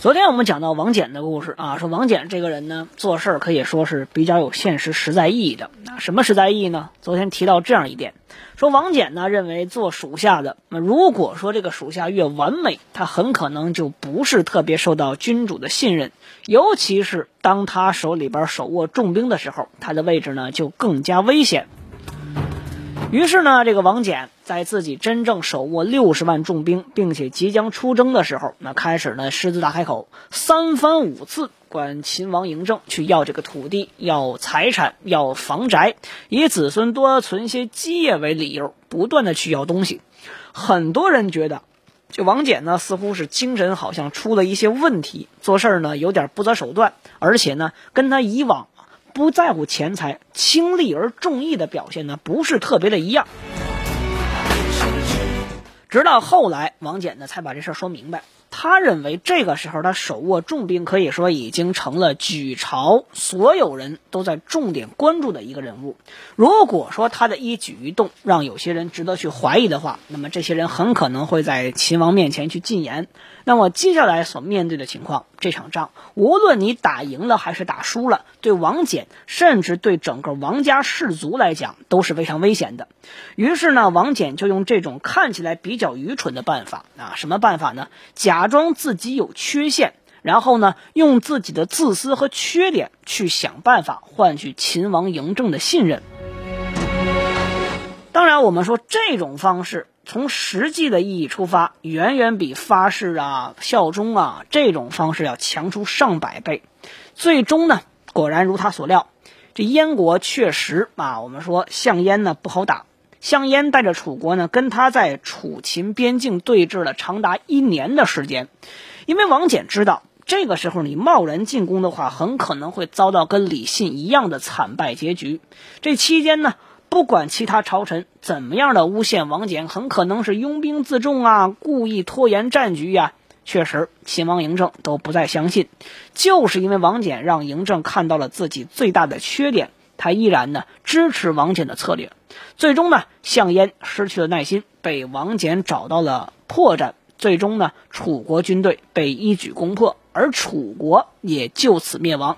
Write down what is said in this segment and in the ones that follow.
昨天我们讲到王翦的故事啊，说王翦这个人呢，做事儿可以说是比较有现实实在意义的。那什么实在意义呢？昨天提到这样一点，说王翦呢认为做属下的，那如果说这个属下越完美，他很可能就不是特别受到君主的信任，尤其是当他手里边手握重兵的时候，他的位置呢就更加危险。于是呢，这个王翦在自己真正手握六十万重兵，并且即将出征的时候，那开始呢狮子大开口，三番五次管秦王嬴政去要这个土地、要财产、要房宅，以子孙多存些基业为理由，不断的去要东西。很多人觉得，这王翦呢似乎是精神好像出了一些问题，做事呢有点不择手段，而且呢跟他以往。不在乎钱财、轻利而重义的表现呢，不是特别的一样。直到后来，王翦呢才把这事儿说明白。他认为这个时候他手握重兵，可以说已经成了举朝所有人都在重点关注的一个人物。如果说他的一举一动让有些人值得去怀疑的话，那么这些人很可能会在秦王面前去进言。那么接下来所面对的情况，这场仗无论你打赢了还是打输了，对王翦甚至对整个王家氏族来讲都是非常危险的。于是呢，王翦就用这种看起来比较愚蠢的办法啊，什么办法呢？假装自己有缺陷，然后呢，用自己的自私和缺点去想办法换取秦王嬴政的信任。当然，我们说这种方式。从实际的意义出发，远远比发誓啊、效忠啊这种方式要强出上百倍。最终呢，果然如他所料，这燕国确实啊，我们说项燕呢不好打。项燕带着楚国呢，跟他在楚秦边境对峙了长达一年的时间。因为王翦知道，这个时候你贸然进攻的话，很可能会遭到跟李信一样的惨败结局。这期间呢。不管其他朝臣怎么样的诬陷王翦，很可能是拥兵自重啊，故意拖延战局呀。确实，秦王嬴政都不再相信，就是因为王翦让嬴政看到了自己最大的缺点，他依然呢支持王翦的策略。最终呢，项燕失去了耐心，被王翦找到了破绽。最终呢，楚国军队被一举攻破，而楚国也就此灭亡。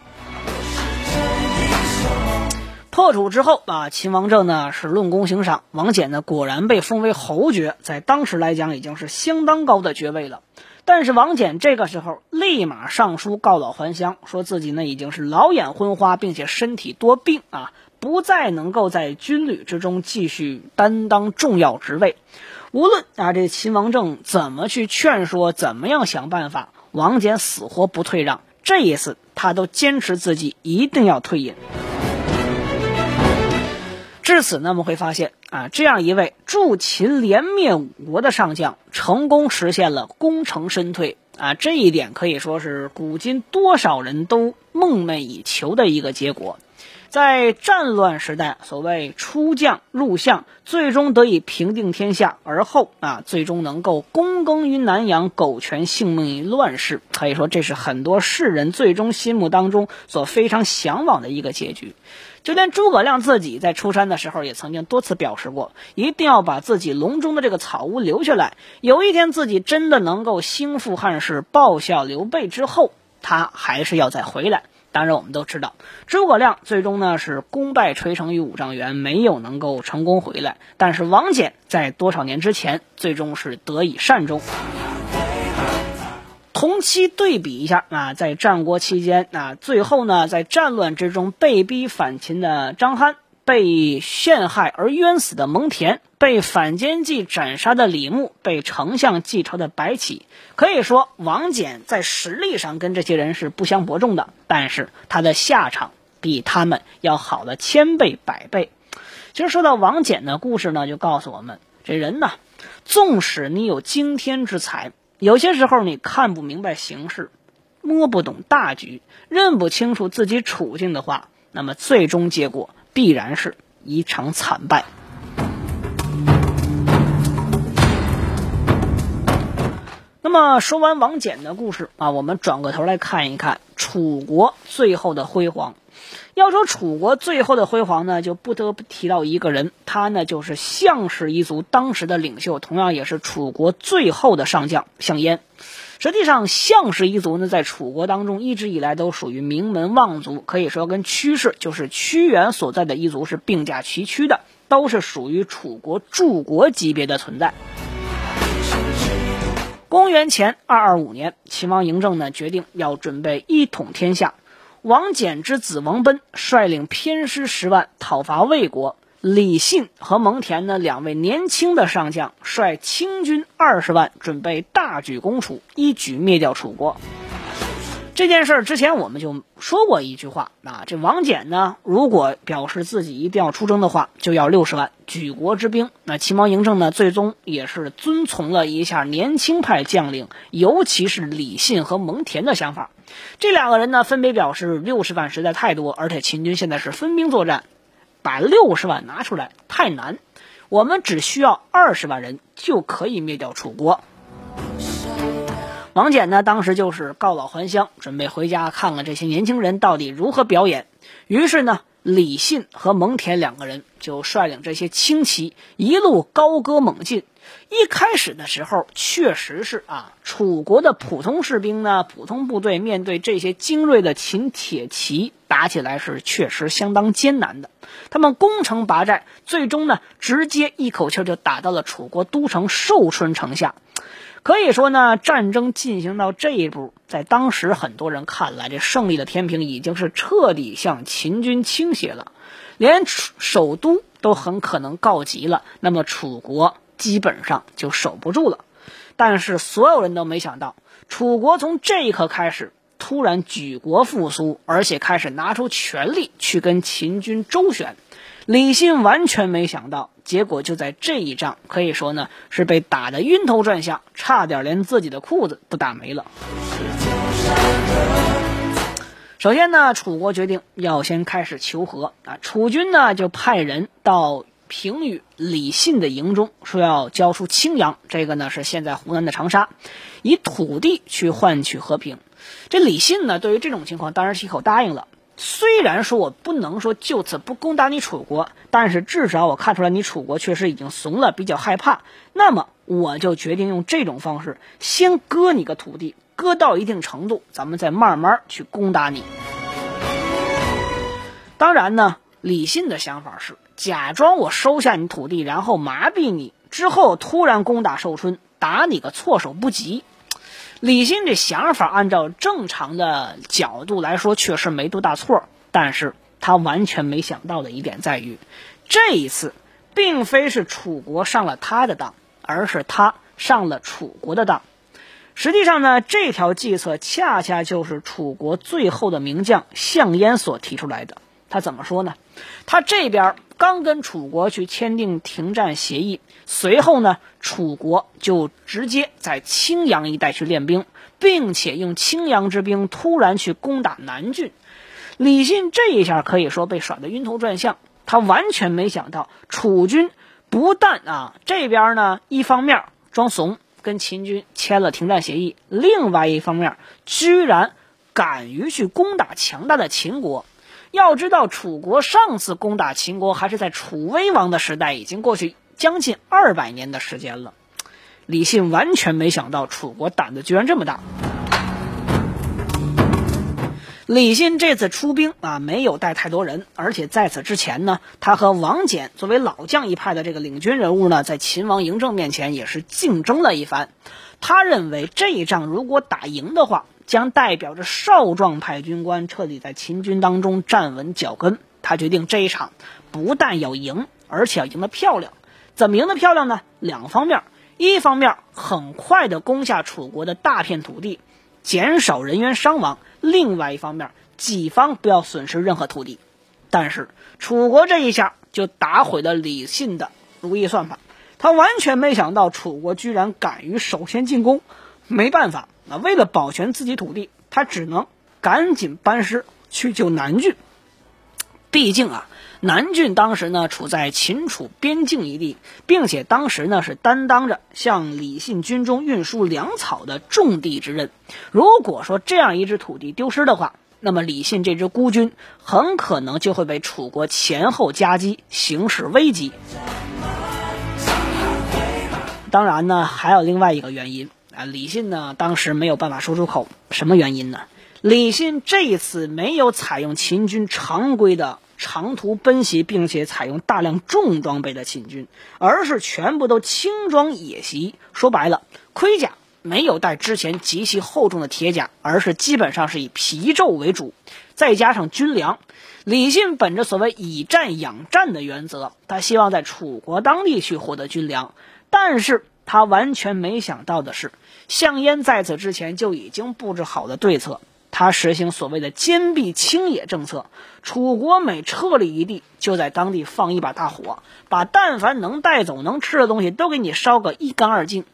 破楚之后啊，秦王政呢是论功行赏，王翦呢果然被封为侯爵，在当时来讲已经是相当高的爵位了。但是王翦这个时候立马上书告老还乡，说自己呢已经是老眼昏花，并且身体多病啊，不再能够在军旅之中继续担当重要职位。无论啊这秦王政怎么去劝说，怎么样想办法，王翦死活不退让。这一次他都坚持自己一定要退隐。至此呢，我们会发现啊，这样一位助秦连灭五国的上将，成功实现了功成身退啊，这一点可以说是古今多少人都梦寐以求的一个结果。在战乱时代，所谓出将入相，最终得以平定天下，而后啊，最终能够躬耕于南阳，苟全性命于乱世，可以说这是很多世人最终心目当中所非常向往的一个结局。就连诸葛亮自己在出山的时候，也曾经多次表示过，一定要把自己隆中的这个草屋留下来。有一天自己真的能够兴复汉室，报效刘备之后，他还是要再回来。当然，我们都知道，诸葛亮最终呢是功败垂成于五丈原，没有能够成功回来。但是王翦在多少年之前，最终是得以善终。同期对比一下啊，在战国期间啊，最后呢在战乱之中被逼反秦的张邯，被陷害而冤死的蒙恬。被反间计斩杀的李牧，被丞相继承的白起，可以说王翦在实力上跟这些人是不相伯仲的，但是他的下场比他们要好了千倍百倍。其实说到王翦的故事呢，就告诉我们，这人呢，纵使你有惊天之才，有些时候你看不明白形势，摸不懂大局，认不清楚自己处境的话，那么最终结果必然是一场惨败。那么说完王翦的故事啊，我们转过头来看一看楚国最后的辉煌。要说楚国最后的辉煌呢，就不得不提到一个人，他呢就是项氏一族当时的领袖，同样也是楚国最后的上将项燕。实际上，项氏一族呢在楚国当中一直以来都属于名门望族，可以说跟屈氏就是屈原所在的一族是并驾齐驱的，都是属于楚国柱国级别的存在。公元前二二五年，秦王嬴政呢决定要准备一统天下。王翦之子王奔率领偏师十万讨伐魏国，李信和蒙恬呢两位年轻的上将率清军二十万，准备大举攻楚，一举灭掉楚国。这件事儿之前我们就说过一句话啊，这王翦呢，如果表示自己一定要出征的话，就要六十万举国之兵。那秦王嬴政呢，最终也是遵从了一下年轻派将领，尤其是李信和蒙恬的想法。这两个人呢，分别表示六十万实在太多，而且秦军现在是分兵作战，把六十万拿出来太难，我们只需要二十万人就可以灭掉楚国。王翦呢，当时就是告老还乡，准备回家看看这些年轻人到底如何表演。于是呢，李信和蒙恬两个人就率领这些轻骑一路高歌猛进。一开始的时候，确实是啊，楚国的普通士兵呢，普通部队面对这些精锐的秦铁骑，打起来是确实相当艰难的。他们攻城拔寨，最终呢，直接一口气就打到了楚国都城寿春城下。可以说呢，战争进行到这一步，在当时很多人看来，这胜利的天平已经是彻底向秦军倾斜了，连首都都很可能告急了。那么楚国基本上就守不住了。但是所有人都没想到，楚国从这一刻开始突然举国复苏，而且开始拿出全力去跟秦军周旋。李信完全没想到，结果就在这一仗，可以说呢是被打得晕头转向，差点连自己的裤子都打没了。首先呢，楚国决定要先开始求和啊，楚军呢就派人到平舆李信的营中，说要交出青阳，这个呢是现在湖南的长沙，以土地去换取和平。这李信呢，对于这种情况当然是一口答应了。虽然说我不能说就此不攻打你楚国，但是至少我看出来你楚国确实已经怂了，比较害怕。那么我就决定用这种方式，先割你个土地，割到一定程度，咱们再慢慢去攻打你。当然呢，李信的想法是假装我收下你土地，然后麻痹你，之后突然攻打寿春，打你个措手不及。李信这想法，按照正常的角度来说，确实没多大错。但是他完全没想到的一点在于，这一次并非是楚国上了他的当，而是他上了楚国的当。实际上呢，这条计策恰恰就是楚国最后的名将项燕所提出来的。他怎么说呢？他这边刚跟楚国去签订停战协议，随后呢，楚国就直接在青阳一带去练兵，并且用青阳之兵突然去攻打南郡。李信这一下可以说被耍得晕头转向，他完全没想到楚军不但啊这边呢一方面装怂跟秦军签了停战协议，另外一方面居然敢于去攻打强大的秦国。要知道，楚国上次攻打秦国还是在楚威王的时代，已经过去将近二百年的时间了。李信完全没想到楚国胆子居然这么大。李信这次出兵啊，没有带太多人，而且在此之前呢，他和王翦作为老将一派的这个领军人物呢，在秦王嬴政面前也是竞争了一番。他认为这一仗如果打赢的话，将代表着少壮派军官彻底在秦军当中站稳脚跟。他决定这一场不但要赢，而且要赢得漂亮。怎么赢得漂亮呢？两方面：一方面很快的攻下楚国的大片土地，减少人员伤亡；另外一方面，己方不要损失任何土地。但是楚国这一下就打毁了李信的如意算盘，他完全没想到楚国居然敢于首先进攻。没办法。那为了保全自己土地，他只能赶紧班师去救南郡。毕竟啊，南郡当时呢处在秦楚边境一地，并且当时呢是担当着向李信军中运输粮草的重地之任。如果说这样一支土地丢失的话，那么李信这支孤军很可能就会被楚国前后夹击，形势危急。当然呢，还有另外一个原因啊，李信呢当时没有办法说出口，什么原因呢？李信这一次没有采用秦军常规的长途奔袭，并且采用大量重装备的秦军，而是全部都轻装野袭。说白了，盔甲没有带之前极其厚重的铁甲，而是基本上是以皮胄为主，再加上军粮。李信本着所谓以战养战的原则，他希望在楚国当地去获得军粮，但是他完全没想到的是，项燕在此之前就已经布置好了对策。他实行所谓的坚壁清野政策，楚国每撤离一地，就在当地放一把大火，把但凡能带走、能吃的东西都给你烧个一干二净。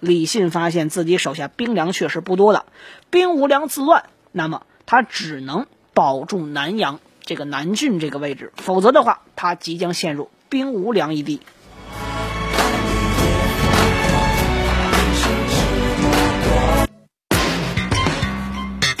李信发现自己手下兵粮确实不多了，兵无粮自乱，那么他只能保住南阳这个南郡这个位置，否则的话，他即将陷入兵无粮一地。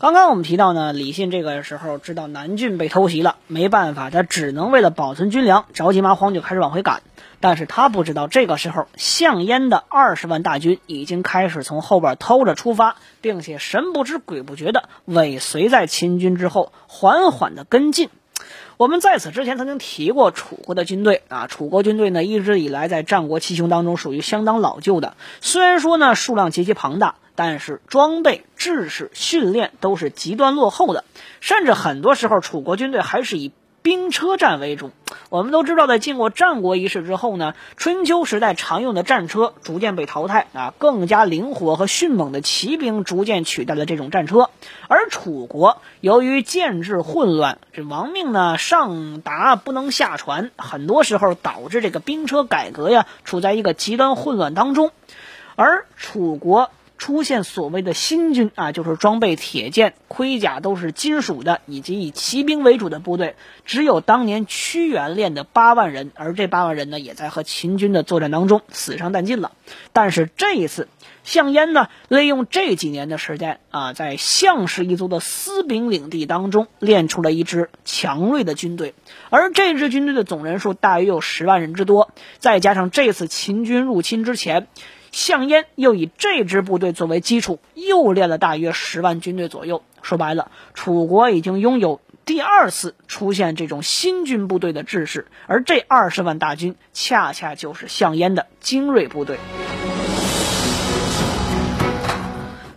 刚刚我们提到呢，李信这个时候知道南郡被偷袭了，没办法，他只能为了保存军粮，着急忙慌就开始往回赶。但是他不知道，这个时候项燕的二十万大军已经开始从后边偷着出发，并且神不知鬼不觉的尾随在秦军之后，缓缓的跟进。我们在此之前曾经提过楚国的军队啊，楚国军队呢一直以来在战国七雄当中属于相当老旧的，虽然说呢数量极其庞大。但是装备、制式、训练都是极端落后的，甚至很多时候楚国军队还是以兵车战为主。我们都知道，在经过战国一事之后呢，春秋时代常用的战车逐渐被淘汰啊，更加灵活和迅猛的骑兵逐渐取代了这种战车。而楚国由于建制混乱，这亡命呢上达不能下传，很多时候导致这个兵车改革呀处在一个极端混乱当中，而楚国。出现所谓的新军啊，就是装备铁剑、盔甲都是金属的，以及以骑兵为主的部队，只有当年屈原练的八万人，而这八万人呢，也在和秦军的作战当中死伤殆尽了。但是这一次，项燕呢，利用这几年的时间啊，在项氏一族的私兵领地当中练出了一支强锐的军队，而这支军队的总人数大约有十万人之多，再加上这次秦军入侵之前。项燕又以这支部队作为基础，又练了大约十万军队左右。说白了，楚国已经拥有第二次出现这种新军部队的制式，而这二十万大军恰恰就是项燕的精锐部队。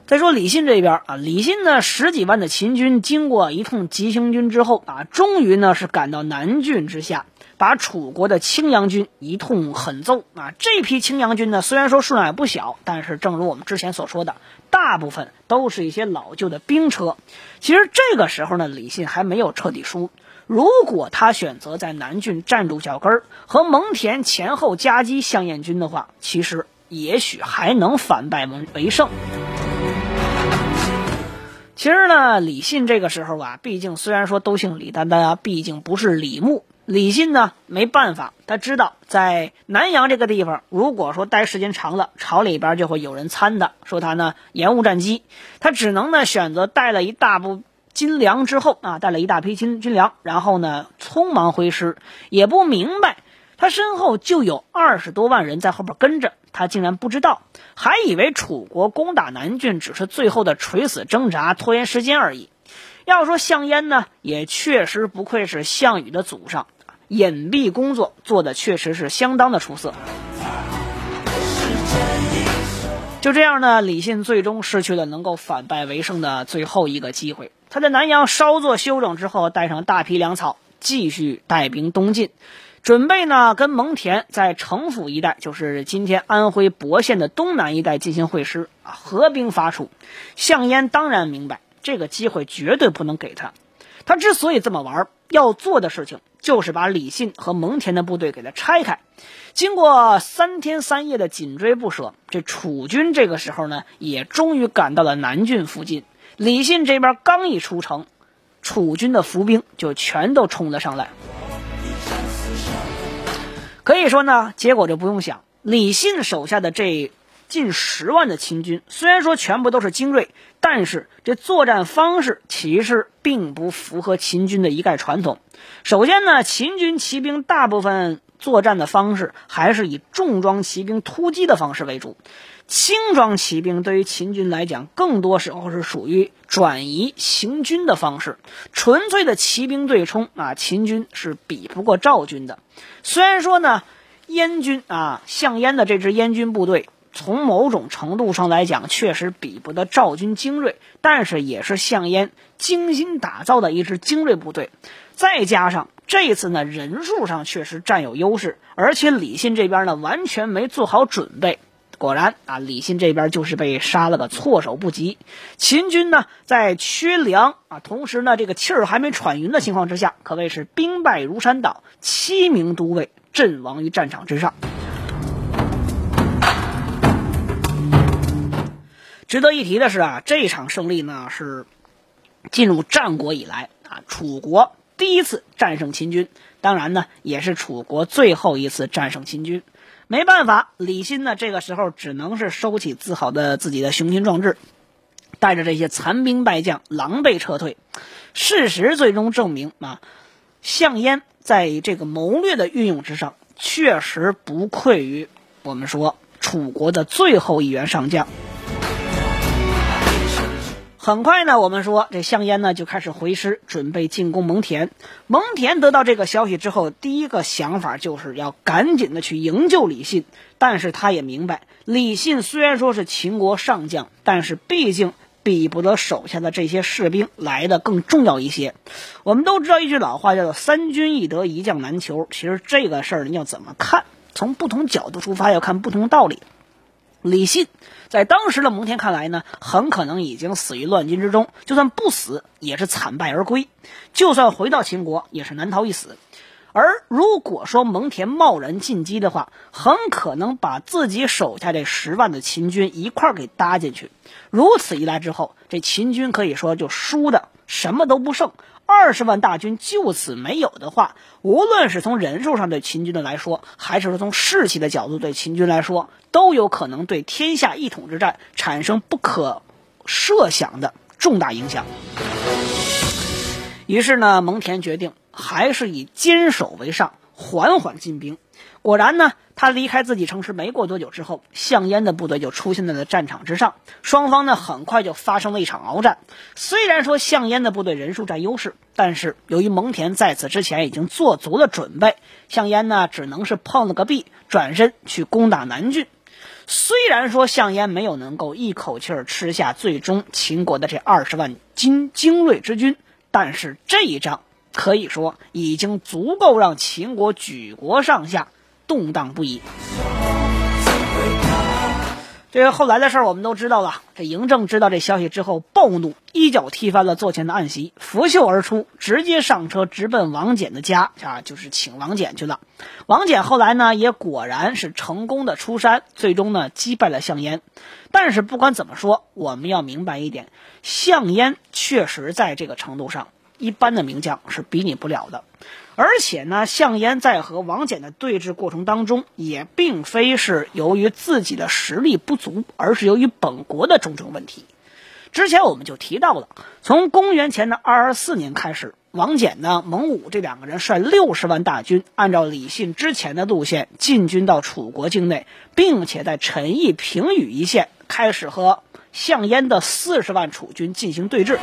再说李信这边啊，李信呢十几万的秦军经过一通急行军之后啊，终于呢是赶到南郡之下。把楚国的青阳军一通狠揍啊！这批青阳军呢，虽然说数量也不小，但是正如我们之前所说的，大部分都是一些老旧的兵车。其实这个时候呢，李信还没有彻底输。如果他选择在南郡站住脚跟儿，和蒙恬前后夹击项燕军的话，其实也许还能反败为为胜。其实呢，李信这个时候啊，毕竟虽然说都姓李，但大家毕竟不是李牧。李信呢，没办法，他知道在南阳这个地方，如果说待时间长了，朝里边就会有人参的，说他呢延误战机，他只能呢选择带了一大部军粮之后啊，带了一大批军军粮，然后呢匆忙挥师，也不明白他身后就有二十多万人在后边跟着，他竟然不知道，还以为楚国攻打南郡只是最后的垂死挣扎、拖延时间而已。要说项燕呢，也确实不愧是项羽的祖上。隐蔽工作做的确实是相当的出色。就这样呢，李信最终失去了能够反败为胜的最后一个机会。他在南阳稍作休整之后，带上大批粮草，继续带兵东进，准备呢跟蒙恬在城府一带，就是今天安徽亳县的东南一带进行会师啊，合兵伐楚。项燕当然明白这个机会绝对不能给他，他之所以这么玩，要做的事情就是把李信和蒙恬的部队给他拆开。经过三天三夜的紧追不舍，这楚军这个时候呢，也终于赶到了南郡附近。李信这边刚一出城，楚军的伏兵就全都冲了上来。可以说呢，结果就不用想，李信手下的这近十万的秦军，虽然说全部都是精锐，但是这作战方式其实并不符合秦军的一概传统。首先呢，秦军骑兵大部分。作战的方式还是以重装骑兵突击的方式为主，轻装骑兵对于秦军来讲，更多时候是属于转移行军的方式。纯粹的骑兵对冲啊，秦军是比不过赵军的。虽然说呢，燕军啊，项燕的这支燕军部队，从某种程度上来讲，确实比不得赵军精锐，但是也是项燕精心打造的一支精锐部队。再加上这一次呢，人数上确实占有优势，而且李信这边呢完全没做好准备。果然啊，李信这边就是被杀了个措手不及。秦军呢在缺粮啊，同时呢这个气儿还没喘匀的情况之下，可谓是兵败如山倒，七名都尉阵亡于战场之上。值得一提的是啊，这场胜利呢是进入战国以来啊楚国。第一次战胜秦军，当然呢，也是楚国最后一次战胜秦军。没办法，李信呢，这个时候只能是收起自豪的自己的雄心壮志，带着这些残兵败将狼狈撤退。事实最终证明啊，项燕在这个谋略的运用之上，确实不愧于我们说楚国的最后一员上将。很快呢，我们说这项燕呢就开始回师，准备进攻蒙恬。蒙恬得到这个消息之后，第一个想法就是要赶紧的去营救李信。但是他也明白，李信虽然说是秦国上将，但是毕竟比不得手下的这些士兵来的更重要一些。我们都知道一句老话，叫做“三军易得，一将难求”。其实这个事儿你要怎么看？从不同角度出发，要看不同道理。李信在当时的蒙恬看来呢，很可能已经死于乱军之中，就算不死，也是惨败而归。就算回到秦国，也是难逃一死。而如果说蒙恬贸然进击的话，很可能把自己手下这十万的秦军一块儿给搭进去。如此一来之后，这秦军可以说就输的什么都不剩。二十万大军就此没有的话，无论是从人数上对秦军的来说，还是说从士气的角度对秦军来说，都有可能对天下一统之战产生不可设想的重大影响。于是呢，蒙恬决定还是以坚守为上，缓缓进兵。果然呢，他离开自己城池没过多久之后，项燕的部队就出现在了战场之上。双方呢，很快就发生了一场鏖战。虽然说项燕的部队人数占优势，但是由于蒙恬在此之前已经做足了准备，项燕呢只能是碰了个壁，转身去攻打南郡。虽然说项燕没有能够一口气儿吃下最终秦国的这二十万精精锐之军，但是这一仗可以说已经足够让秦国举国上下。动荡不已。这个后来的事儿我们都知道了。这嬴政知道这消息之后，暴怒，一脚踢翻了座前的暗席，拂袖而出，直接上车直奔王翦的家啊，就是请王翦去了。王翦后来呢，也果然是成功的出山，最终呢击败了项燕。但是不管怎么说，我们要明白一点，项燕确实在这个程度上，一般的名将是比拟不了的。而且呢，项燕在和王翦的对峙过程当中，也并非是由于自己的实力不足，而是由于本国的种种问题。之前我们就提到了，从公元前的二十四年开始，王翦呢、蒙武这两个人率六十万大军，按照李信之前的路线进军到楚国境内，并且在陈邑、平舆一线开始和项燕的四十万楚军进行对峙。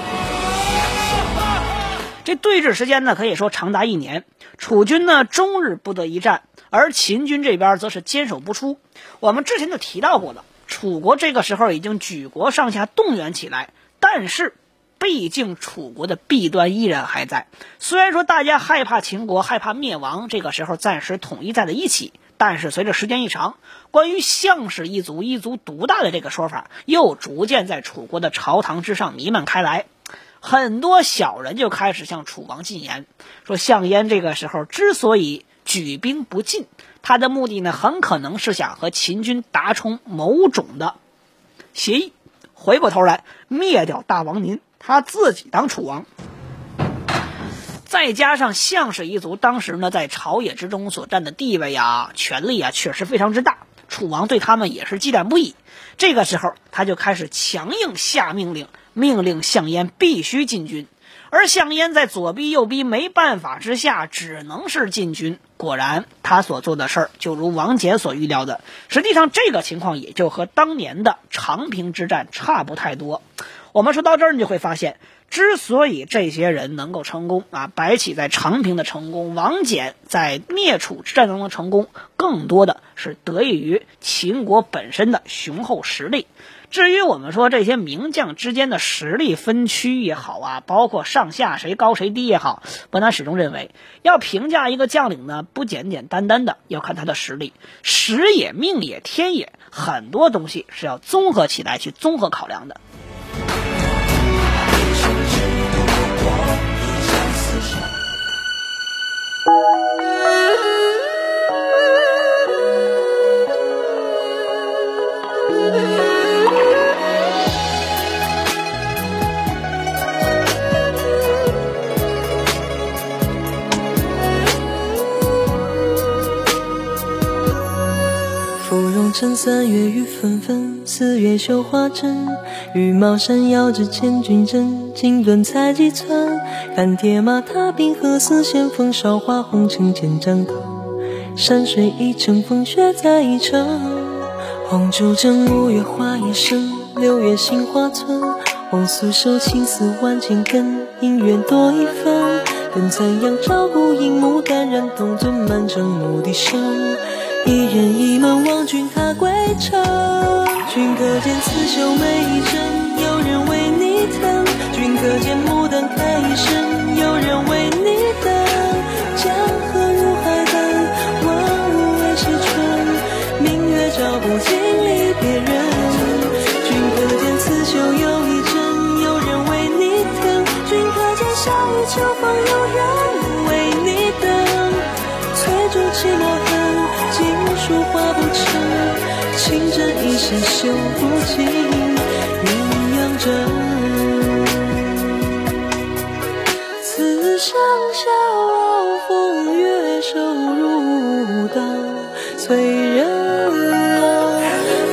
这对峙时间呢，可以说长达一年。楚军呢，终日不得一战，而秦军这边则是坚守不出。我们之前就提到过了，楚国这个时候已经举国上下动员起来，但是毕竟楚国的弊端依然还在。虽然说大家害怕秦国，害怕灭亡，这个时候暂时统一在了一起，但是随着时间一长，关于项氏一族一族独大的这个说法，又逐渐在楚国的朝堂之上弥漫开来。很多小人就开始向楚王进言，说项燕这个时候之所以举兵不进，他的目的呢，很可能是想和秦军达成某种的协议，回过头来灭掉大王您，他自己当楚王。再加上项氏一族当时呢，在朝野之中所占的地位啊、权力啊，确实非常之大，楚王对他们也是忌惮不已。这个时候，他就开始强硬下命令。命令项燕必须进军，而项燕在左逼右逼没办法之下，只能是进军。果然，他所做的事儿就如王翦所预料的，实际上这个情况也就和当年的长平之战差不太多。我们说到这儿，你就会发现，之所以这些人能够成功啊，白起在长平的成功，王翦在灭楚之战中的成功，更多的是得益于秦国本身的雄厚实力。至于我们说这些名将之间的实力分区也好啊，包括上下谁高谁低也好，伯南始终认为，要评价一个将领呢，不简简单单的要看他的实力，时也命也天也，很多东西是要综合起来去综合考量的。趁三月雨纷纷，四月绣花针。羽毛扇摇着千军阵，锦缎裁几寸。看铁马踏冰河，似线风韶华红尘千丈歌。山水一程，风雪再一程。红烛枕，五月花叶深，六月杏花村。红酥手，青丝万千根，姻缘多一分。更残阳照孤影，牡丹染铜樽，满城牧笛声。一人一梦望君踏归程，君可见刺绣每一针，有人为你疼。君可见牡丹开一生，有人为你等。江河入海奔，万物为谁春？明月照不尽针一线绣不尽鸳鸯枕。此生笑傲风月，瘦如刀，催人老。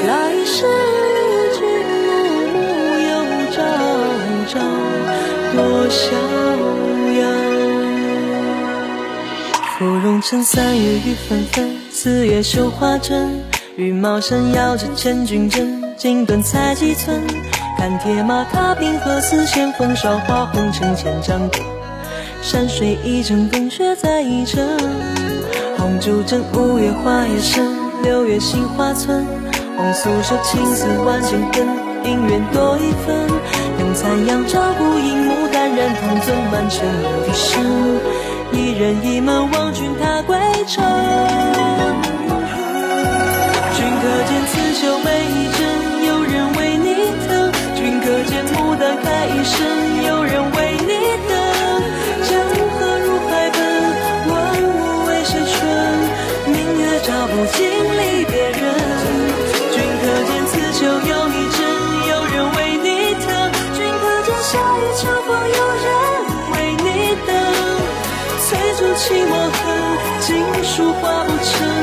来世与君暮暮，又朝朝，多逍遥。芙蓉城三月雨纷纷。四月绣花针，羽毛扇摇着千军阵，锦缎裁几寸。看铁马踏冰河，丝线风韶华红尘千丈歌。山水一程，风雪在一程。红烛枕，五月花叶深，六月杏花村。红酥手，青丝万千根，姻缘多一分。用残阳照孤影，牡丹染铜樽，满城牧笛声。一人一门望君踏归程。见刺绣每一针，有人为你疼；君可见牡丹开一生，有人为你等。江河入海奔，万物为谁春？明月照不尽离别人。君可见刺绣又一针，有人为你疼；君可见夏雨秋风，有人为你等。翠竹泣墨痕，锦书画不成。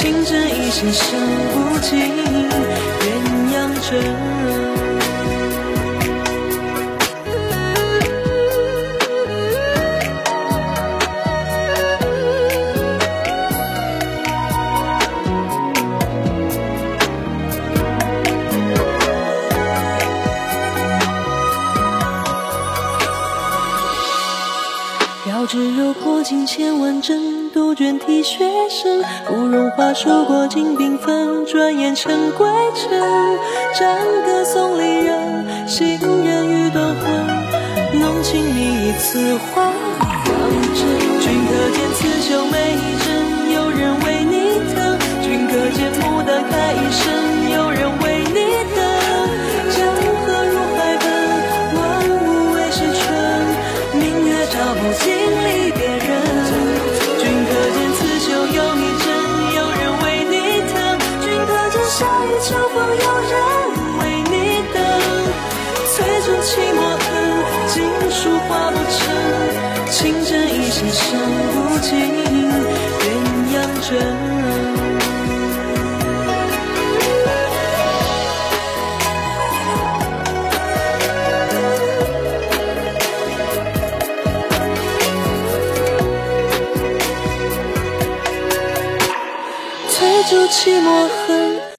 情针一线绣不尽鸳鸯枕。遥知柔破尽千万针。杜鹃啼血声，芙蓉花数过尽缤纷，转眼成归尘。战歌送离人，行人欲断魂。浓情蜜意此花